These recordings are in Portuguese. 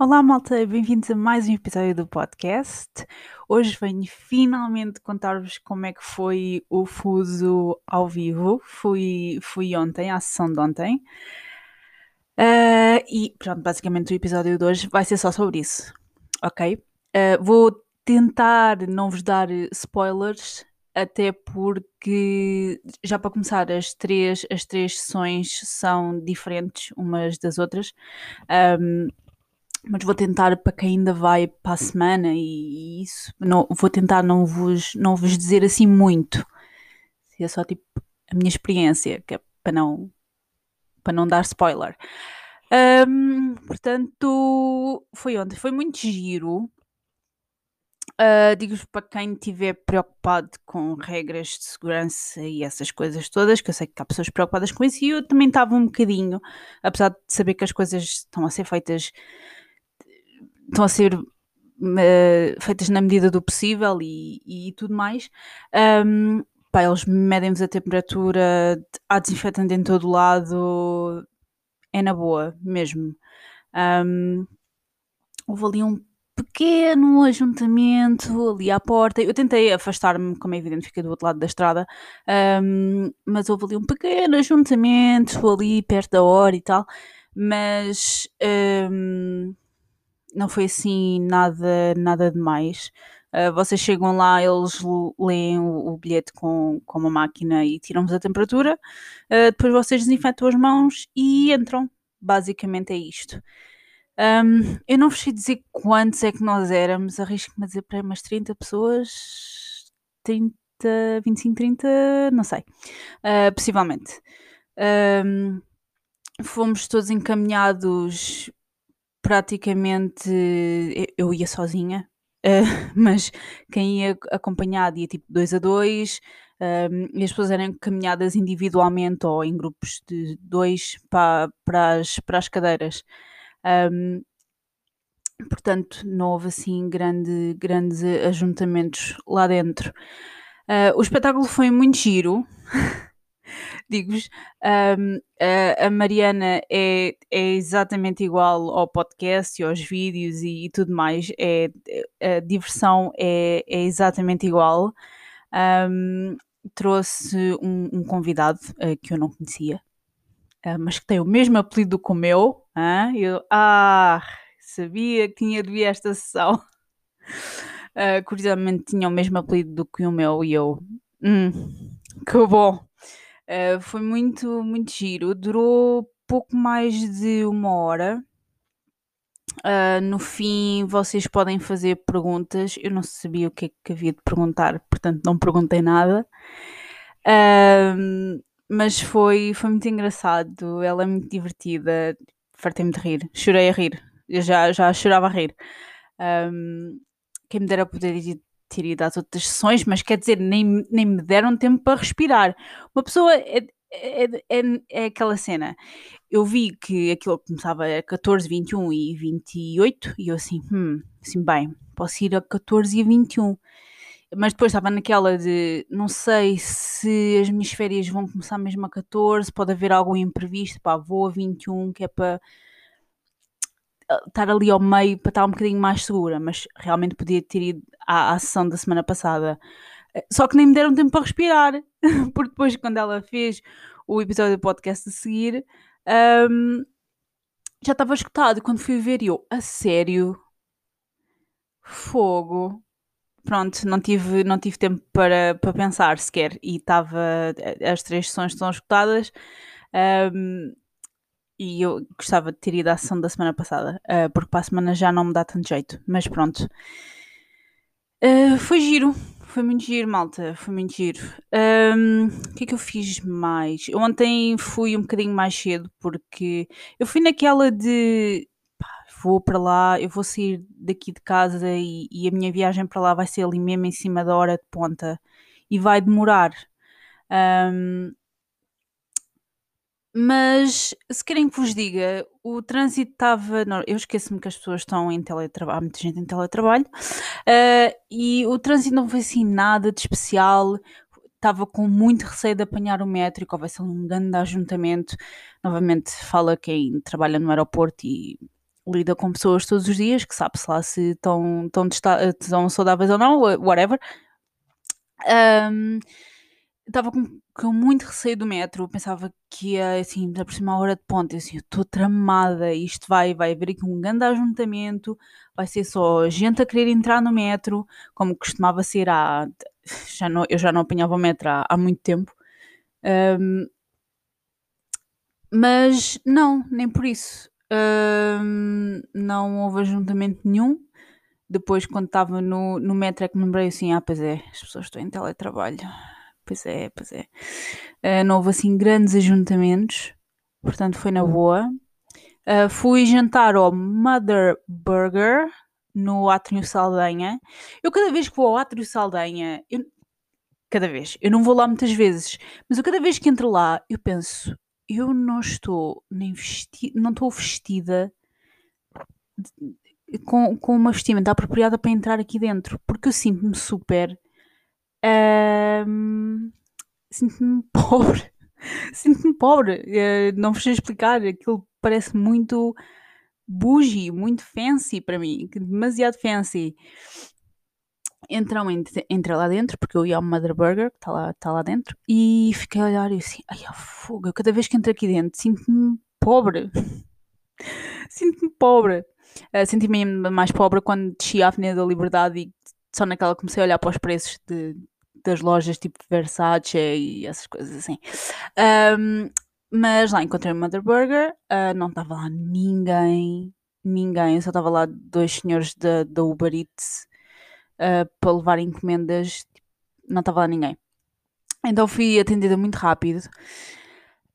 Olá, malta, bem-vindos a mais um episódio do podcast. Hoje venho finalmente contar-vos como é que foi o fuso ao vivo. Fui, fui ontem, à sessão de ontem. Uh, e pronto, basicamente o episódio de hoje vai ser só sobre isso, ok? Uh, vou tentar não vos dar spoilers, até porque já para começar as três, as três sessões são diferentes umas das outras. Um, mas vou tentar para quem ainda vai para a semana e isso, não, vou tentar não vos, não vos dizer assim muito. É só tipo a minha experiência, que é para não, para não dar spoiler. Um, portanto, foi ontem, foi muito giro. Uh, Digo-vos para quem estiver preocupado com regras de segurança e essas coisas todas, que eu sei que há pessoas preocupadas com isso, e eu também estava um bocadinho, apesar de saber que as coisas estão a ser feitas estão a ser uh, feitas na medida do possível e, e tudo mais. Um, pá, eles medem-vos a temperatura, há desinfetante em todo lado, é na boa mesmo. Um, houve ali um pequeno ajuntamento ali à porta. Eu tentei afastar-me, como é evidente, fiquei do outro lado da estrada, um, mas houve ali um pequeno ajuntamento ali perto da hora e tal. Mas um, não foi assim nada, nada demais. Uh, vocês chegam lá, eles leem o, o, bilhete com, com uma máquina e tiram-vos a temperatura. Uh, depois vocês desinfetam as mãos e entram. Basicamente é isto. Um, eu não vos sei dizer quantos é que nós éramos, arrisco-me a dizer para umas 30 pessoas, 30, 25, 30, não sei, uh, possivelmente. Um, fomos todos encaminhados praticamente eu ia sozinha, uh, mas quem ia acompanhado ia tipo dois a dois, um, e as pessoas eram caminhadas individualmente ou em grupos de dois para, para, as, para as cadeiras. Um, portanto, não houve assim grande, grandes ajuntamentos lá dentro. Uh, o espetáculo foi muito giro. digo-vos, um, a, a, Mariana é, é exatamente igual ao podcast e aos vídeos e, e tudo mais. É, a diversão é, é exatamente igual. Um, trouxe um, um convidado uh, que eu não conhecia, uh, mas que tem o mesmo apelido que o meu. Uh, eu, ah, sabia que tinha de vir esta sessão. Uh, curiosamente tinha o mesmo apelido do que o meu e eu, hum, que bom. Uh, foi muito, muito giro. Durou pouco mais de uma hora. Uh, no fim, vocês podem fazer perguntas. Eu não sabia o que é que havia de perguntar, portanto, não perguntei nada. Mas foi, foi muito engraçado. Ela é muito divertida. Fartei-me de rir. Chorei a rir. Eu já, já chorava a rir. Um, quem me dera poder ter ido às outras sessões, mas quer dizer, nem, nem me deram tempo para respirar. Uma pessoa é, é, é, é aquela cena. Eu vi que aquilo começava a 14, 21 e 28, e eu assim, hum, assim, bem, posso ir a 14 e a 21. Mas depois estava naquela de não sei se as minhas férias vão começar mesmo a 14, pode haver algum imprevisto, pá, vou a 21, que é para estar ali ao meio para estar um bocadinho mais segura, mas realmente podia ter ido à, à sessão da semana passada. Eh, só que nem me deram tempo para respirar, porque depois, quando ela fez o episódio do podcast a seguir, um, já estava escutado. Quando fui ver, eu, a sério, fogo. Pronto, não tive, não tive tempo para, para pensar sequer. E estava. As três sessões estão escutadas. Um, e eu gostava de ter ido à sessão da semana passada, uh, porque para a semana já não me dá tanto jeito, mas pronto. Uh, foi giro, foi muito giro, malta, foi muito giro. Um, o que é que eu fiz mais? Eu ontem fui um bocadinho mais cedo, porque eu fui naquela de pá, vou para lá, eu vou sair daqui de casa e, e, a minha viagem para lá vai ser ali mesmo em cima da hora de ponta e vai demorar. Um, mas se querem que vos diga, o trânsito estava. Eu esqueço-me que as pessoas estão em teletrabalho, há muita gente em teletrabalho, uh, e o trânsito não foi assim nada de especial. Estava com muito receio de apanhar o metro e que houvesse um grande ajuntamento. Novamente, fala quem trabalha no aeroporto e lida com pessoas todos os dias, que sabe-se lá se estão, estão, estão saudáveis ou não, whatever. Um, estava com, com, muito receio do metro, pensava que ia assim, da próxima hora de ponte, eu assim, eu estou tramada, isto vai, vai haver aqui um grande ajuntamento, vai ser só gente a querer entrar no metro, como costumava ser há, já não, eu já não apanhava o metro há, há muito tempo, um, mas não, nem por isso, um, não houve ajuntamento nenhum, depois quando estava no, no metro é que me lembrei assim, ah pois é, as pessoas estão em teletrabalho, Pois é, pois é. Uh, não houve assim grandes ajuntamentos, portanto foi na hum. boa. Uh, fui jantar ao Mother Burger no Átrio Saldanha. Eu cada vez que vou ao Átrio Saldanha, eu, cada vez, eu não vou lá muitas vezes, mas eu cada vez que entro lá, eu penso, eu não estou nem vestida, não estou vestida com, com uma vestimenta apropriada para entrar aqui dentro, porque eu sinto-me super Sinto-me pobre. Sinto-me pobre. Uh, não vos sei explicar. Aquilo parece muito bougie, muito fancy para mim. Demasiado fancy. Então entrei lá dentro, porque eu ia ao Mother Burger, que está lá, tá lá dentro, e fiquei a olhar e assim, ai a fogo, cada vez que entro aqui dentro sinto-me pobre. sinto-me pobre. Uh, Senti-me mais pobre quando desci a Avenida da Liberdade e só naquela comecei a olhar para os preços de, das lojas tipo Versace e essas coisas assim. Um, mas lá encontrei o Mother Burger, uh, não estava lá ninguém, ninguém, só estava lá dois senhores da, Uber Eats uh, para levar encomendas, tipo, não estava lá ninguém. Então fui atendida muito rápido.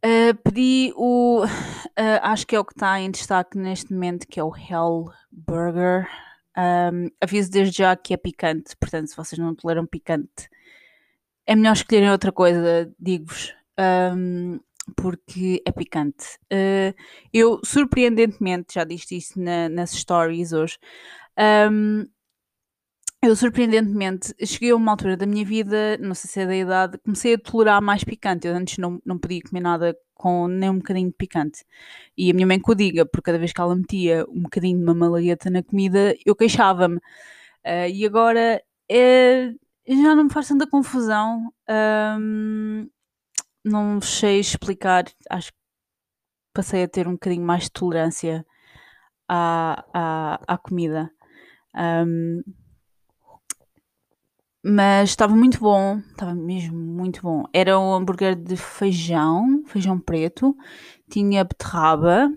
Uh, pedi o. Acho que é o que está em destaque neste momento, que é o Hell Burger. Um, aviso desde já que é picante, portanto, se vocês não toleram picante, é melhor escolherem outra coisa, digo-vos, um, porque é picante. Uh, eu, surpreendentemente, já disse isso na, nas stories hoje, um, eu surpreendentemente cheguei a uma altura da minha vida, não sei se é da idade, comecei a tolerar mais picante. Eu antes não, não podia comer nada com nem um bocadinho de picante. E a minha mãe que o diga, porque cada vez que ela metia um bocadinho de uma malagueta na comida, eu queixava-me. Uh, e agora é, já não me faz tanta confusão. Um, não sei explicar. Acho que passei a ter um bocadinho mais de tolerância à, à, à comida. Um, mas estava muito bom, estava mesmo muito bom. Era um hambúrguer de feijão, feijão preto, tinha beterraba,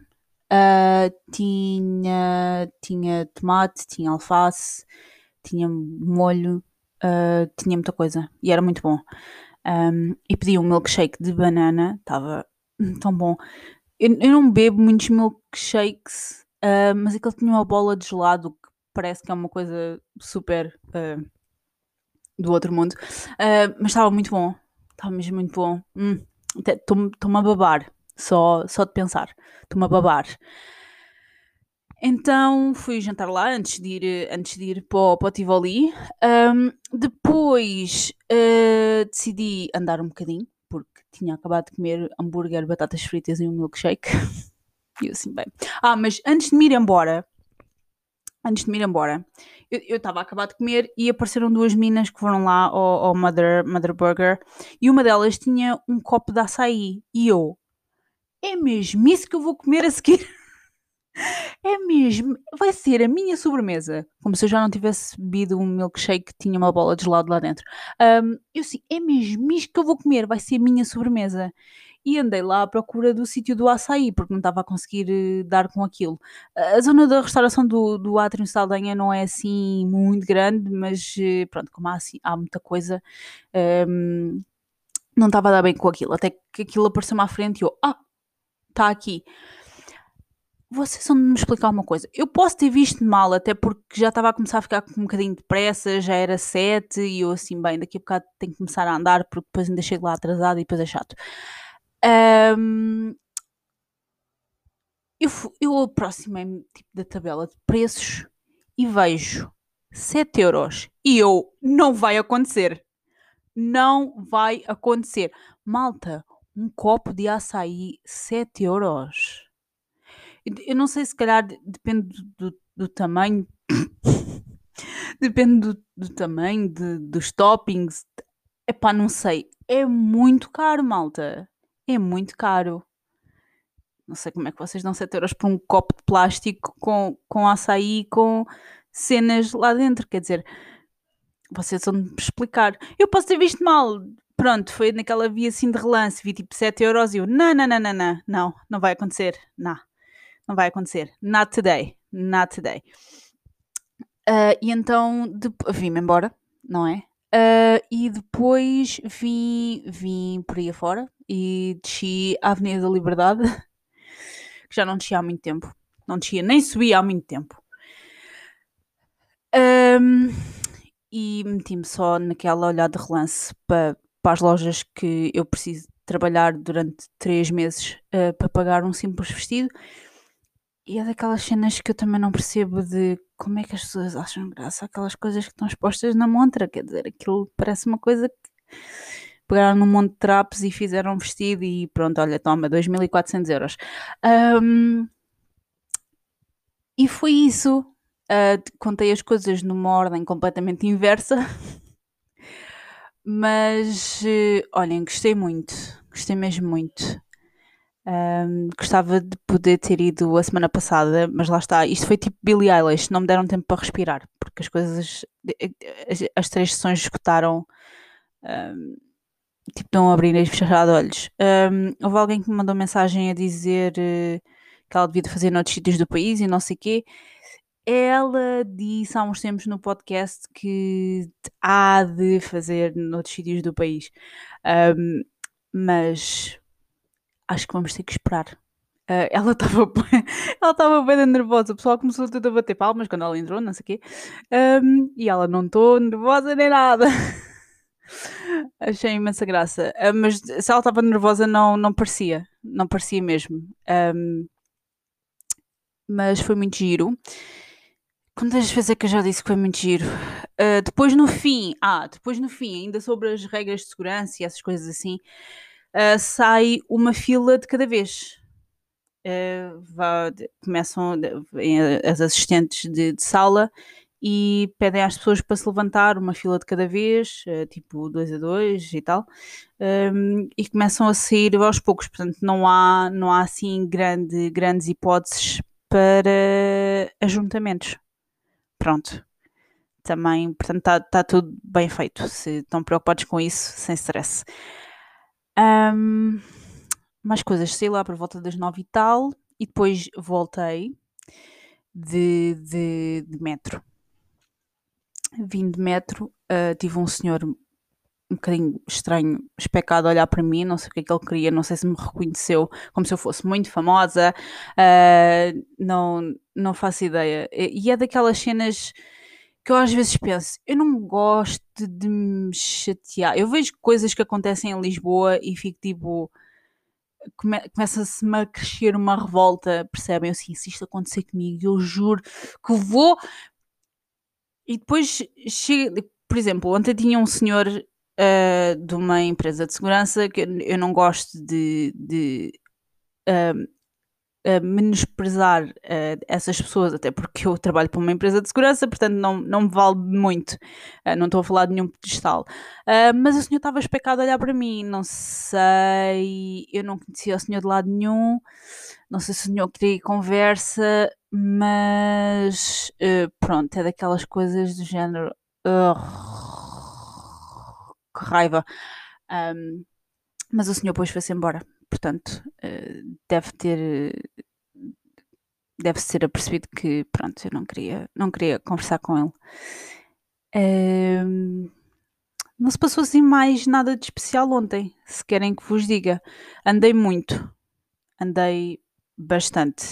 uh, tinha, tinha tomate, tinha alface, tinha molho, uh, tinha muita coisa e era muito bom. Um, e pedi um milkshake de banana, estava tão bom. Eu, eu, não bebo muitos milkshakes, uh, mas aquele tinha uma bola de gelado que parece que é uma coisa super uh, do outro mundo. mas estava muito bom, estava mesmo muito bom. Estou-me hum, a babar, só, só de pensar. Estou-me a babar. Então fui jantar lá antes de ir, antes de ir para o, para o Tivoli. Um, depois uh, decidi andar um bocadinho, porque tinha acabado de comer hambúrguer, batatas fritas e um milkshake. e eu assim, bem. Ah, mas antes de me ir embora, antes de me ir embora, eu estava a acabar de comer e apareceram duas minas que foram lá ao, ao Mother, Mother Burger e uma delas tinha um copo de açaí. E eu, é mesmo isso que eu vou comer a seguir? É mesmo, vai ser a minha sobremesa. Como se eu já não tivesse bebido um milkshake que tinha uma bola de gelado lá dentro. Um, eu assim, é mesmo isto que eu vou comer, vai ser a minha sobremesa. E andei lá à procura do sítio do açaí, porque não estava a conseguir uh, dar com aquilo. A zona da restauração do, do Átrio Saldanha não é assim muito grande, mas uh, pronto, como há, assim, há muita coisa, um, não estava a dar bem com aquilo. Até que aquilo apareceu-me à frente e eu, ah, está aqui vocês vão me explicar uma coisa. Eu posso ter visto mal, até porque já estava a começar a ficar com um bocadinho de pressa, já era sete, e eu assim, bem, daqui a bocado tenho que começar a andar, porque depois ainda chego lá atrasado e depois é chato. Um, eu, eu aproximei-me tipo, da tabela de preços e vejo 7 euros. E eu, não vai acontecer. Não vai acontecer. Malta, um copo de açaí, 7 euros Eu não sei, se calhar depende do, do, do tamanho. depende do, do tamanho, de, dos toppings. Epá, não sei. É muito caro, malta. É muito caro. Não sei como é que vocês dão 7 euros por um copo de plástico com, com açaí com cenas lá dentro. Quer dizer, vocês vão me explicar. Eu posso ter visto mal. Pronto, foi naquela via assim de relance, vi tipo 7 euros e eu, não, não, não, não, não, não, não vai acontecer, não, não vai acontecer, not today, not today. Uh, e então vim-me embora, não é? Uh, e depois vim, vim por aí afora e desci a Avenida da Liberdade, que já não descia há muito tempo, não descia nem subia há muito tempo. Um, e meti-me só naquela olhada de relance para, para as lojas que eu preciso trabalhar durante três meses uh, para pagar um simples vestido. E é daquelas cenas que eu também não percebo de como é que as pessoas acham graça aquelas coisas que estão expostas na montra. Quer dizer, aquilo parece uma coisa que pegaram num monte de trapos e fizeram um vestido e pronto, olha, toma, 2.400 euros. Um, e foi isso. Uh, contei as coisas numa ordem completamente inversa. Mas, uh, olhem, gostei muito. Gostei mesmo muito. Um, gostava de poder ter ido a semana passada, mas lá está. Isto foi tipo Billie Eilish, não me deram tempo para respirar, porque as coisas, as, as três sessões escutaram. Um, tipo, não abrir e fechar de olhos. Um, houve alguém que me mandou mensagem a dizer uh, que ela devia fazer noutros sítios do país e não sei o quê. Ela disse há uns tempos no podcast que há de fazer noutros sítios do país. Mas acho que vamos ter que esperar. Uh, ela estava ela estava bem nervosa, o pessoal começou tudo a bater palmas quando ela entrou, não sei o quê. Um, e ela não estou nervosa nem nada. Achei imensa graça. Uh, mas se ela estava nervosa não, não parecia. Não parecia mesmo. Um, mas foi muito giro. Quantas vezes é que eu já disse que foi muito giro? Uh, depois no fim, ah, depois no fim, ainda sobre as regras de segurança e essas coisas assim, uh, sai uma fila de cada vez. Uh, vá, de, começam de, as assistentes de, de, sala e pedem às pessoas para se levantar uma fila de cada vez, tipo dois a dois e tal, um, e começam a sair aos poucos. Portanto, não há, não há assim grande, grandes hipóteses para ajuntamentos pronto. Também, portanto, está tá tudo bem feito. Se estão preocupados com isso, sem stress. Um, mais coisas, sei lá, por volta das nove e tal, e depois voltei de, de, de metro. Vim de metro, uh, tive um senhor um bocadinho estranho, especado a olhar para mim, não sei o que é que ele queria, não sei se me reconheceu como se eu fosse muito famosa, uh, não, não faço ideia. E é daquelas cenas que eu às vezes penso, eu não gosto de me chatear. Eu vejo coisas que acontecem em Lisboa e fico tipo. Come, Começa-se-me a crescer uma revolta, percebem? Assim, se isto acontecer comigo, eu juro que vou. E depois chega, por exemplo, ontem tinha um senhor uh, de uma empresa de segurança que eu não gosto de, de uh, uh, menosprezar uh, essas pessoas, até porque eu trabalho para uma empresa de segurança, portanto não, não me vale muito, uh, não estou a falar de nenhum pedestal. mas o senhor estava especado a olhar para mim, não sei, eu não conhecia o senhor de lado nenhum, não sei se o senhor queria conversa, mas pronto, é daquelas coisas do género. Que raiva. Um, mas o senhor depois foi-se embora. Portanto, uh, deve ter. Deve ser apercebido que, pronto, eu não queria, não queria conversar com ele. Um, não se passou assim mais nada de especial ontem, se querem que vos diga. Andei muito, andei bastante.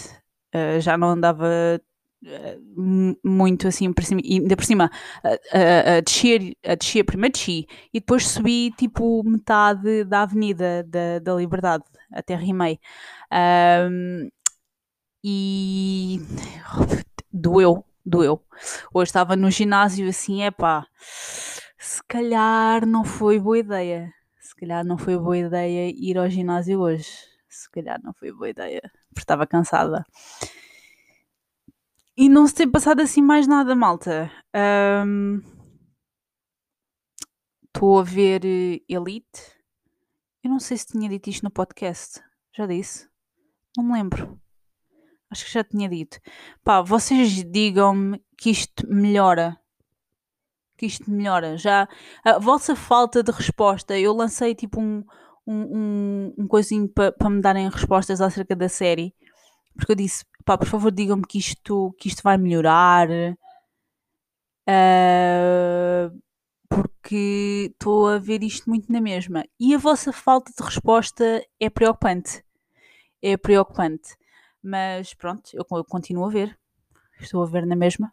Uh, já não andava muito assim por cima, e ainda por cima a, a, a, descer, a descer, primeiro desci e depois subi tipo metade da avenida da, da Liberdade até Rimei um, e doeu, doeu. Hoje estava no ginásio assim, é pá, se calhar não foi boa ideia, se calhar não foi boa ideia ir ao ginásio hoje, se calhar não foi boa ideia, porque estava cansada. E não se tem passado assim mais nada, malta. Estou um, a ver eh, Elite. Eu não sei se tinha dito isto no podcast. Já disse? Não me lembro. Acho que já tinha dito. Pá, vocês digam-me que isto melhora. Que isto melhora. Já a vossa falta de resposta. Eu lancei tipo um, um, um, um coisinho para pa me darem respostas acerca da série. Porque eu disse, pá, por favor, digam-me que isto, que isto vai melhorar. Uh, porque estou a ver isto muito na mesma. E a vossa falta de resposta é preocupante. É preocupante. Mas pronto, eu, eu continuo a ver. Estou a ver na mesma.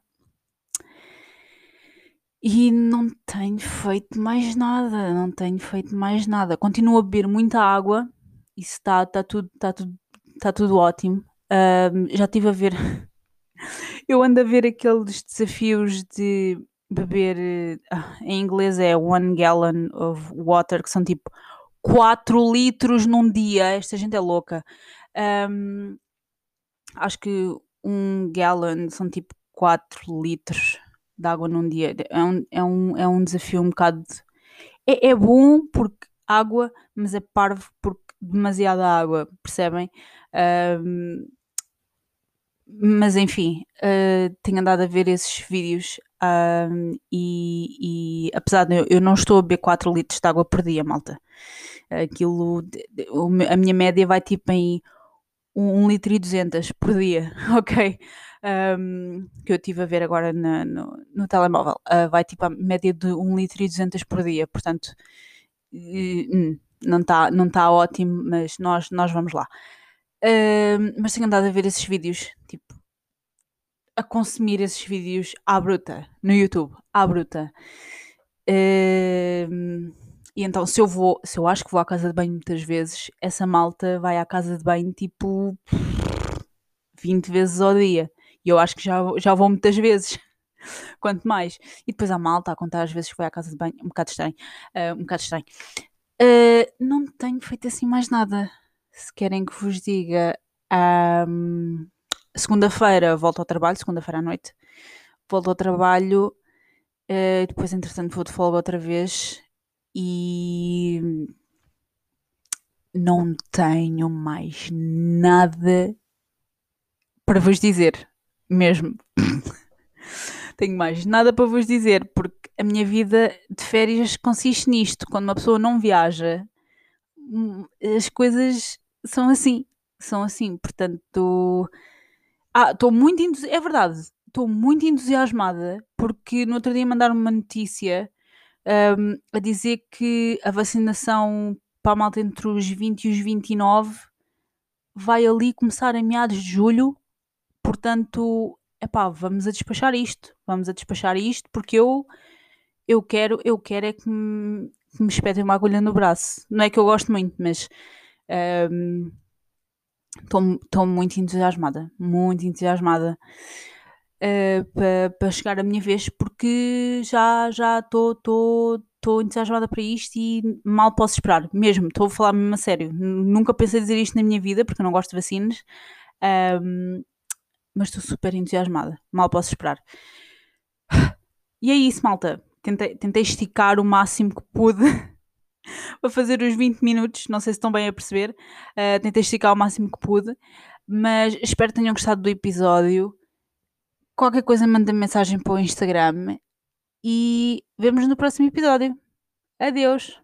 E não tenho feito mais nada, não tenho feito mais nada. Continuo a beber muita água, isso está tá tudo, tá tudo, tá tudo ótimo. Já estive a ver, eu ando a ver aqueles desafios de beber, uh, em inglês é one gallon of water, que são tipo 4 litros num dia. Esta gente é louca. Um, acho que um gallon são tipo 4 litros de água num dia. É um, é um, é um desafio um bocado. É, é bom porque água, mas é parvo porque demasiada água, percebem? Um, mas enfim, uh, tenho andado a ver esses vídeos um, e, e, apesar de eu, eu, não estou a beber 4 litros de água por dia, malta. Aquilo, a minha média vai tipo em 1 litro e 200 por dia, ok? Um, que eu estive a ver agora na, no, no, telemóvel. Uh, vai tipo a média de 1 litro e 200 por dia, portanto uh, não está não tá ótimo, mas nós, nós vamos lá. Mas tenho andado a ver esses vídeos, tipo, a consumir esses vídeos à bruta, no YouTube, à bruta. Uh, e então, se eu vou, se eu acho que vou à casa de banho muitas vezes, essa malta vai à casa de banho tipo 20 vezes ao dia. E eu acho que já, já vou muitas vezes. Quanto mais. E depois a malta a contar as vezes que foi à casa de banho. Um bocado estranho. Uh, um bocado estranho. Uh, não tenho feito assim mais nada. Se querem que vos diga. Um, segunda-feira volto ao trabalho, segunda-feira à noite. Volto ao trabalho. Uh, depois, entretanto, vou de folga outra vez e não tenho mais nada para vos dizer, mesmo. tenho mais nada para vos dizer, porque a minha vida de férias consiste nisto. Quando uma pessoa não viaja, as coisas são assim. São assim, portanto. Ah, estou muito. É verdade, estou muito entusiasmada porque no outro dia mandaram uma notícia um, a dizer que a vacinação para a malta entre os 20 e os 29 vai ali começar em meados de julho. Portanto, epá, vamos a despachar isto. Vamos a despachar isto porque eu eu quero, eu quero é que me, que me espetem uma agulha no braço. Não é que eu gosto muito, mas estou um, muito entusiasmada. Muito entusiasmada uh, eh, para pa chegar a minha vez, porque já estou estou entusiasmada para isto e mal posso esperar, mesmo, estou a falar mesmo a sério. Nunca pensei dizer isto na minha vida, porque eu não gosto de vacinas, um, mas estou super entusiasmada, mal posso esperar. E é isso, malta. Tentei, tentei esticar o máximo que pude para fazer os 20 minutos, não sei se estão bem a perceber. Uh, tentei esticar o máximo que pude, mas espero que tenham gostado do episódio. Qualquer coisa, manda mensagem para o Instagram e vemos no próximo episódio. Adeus!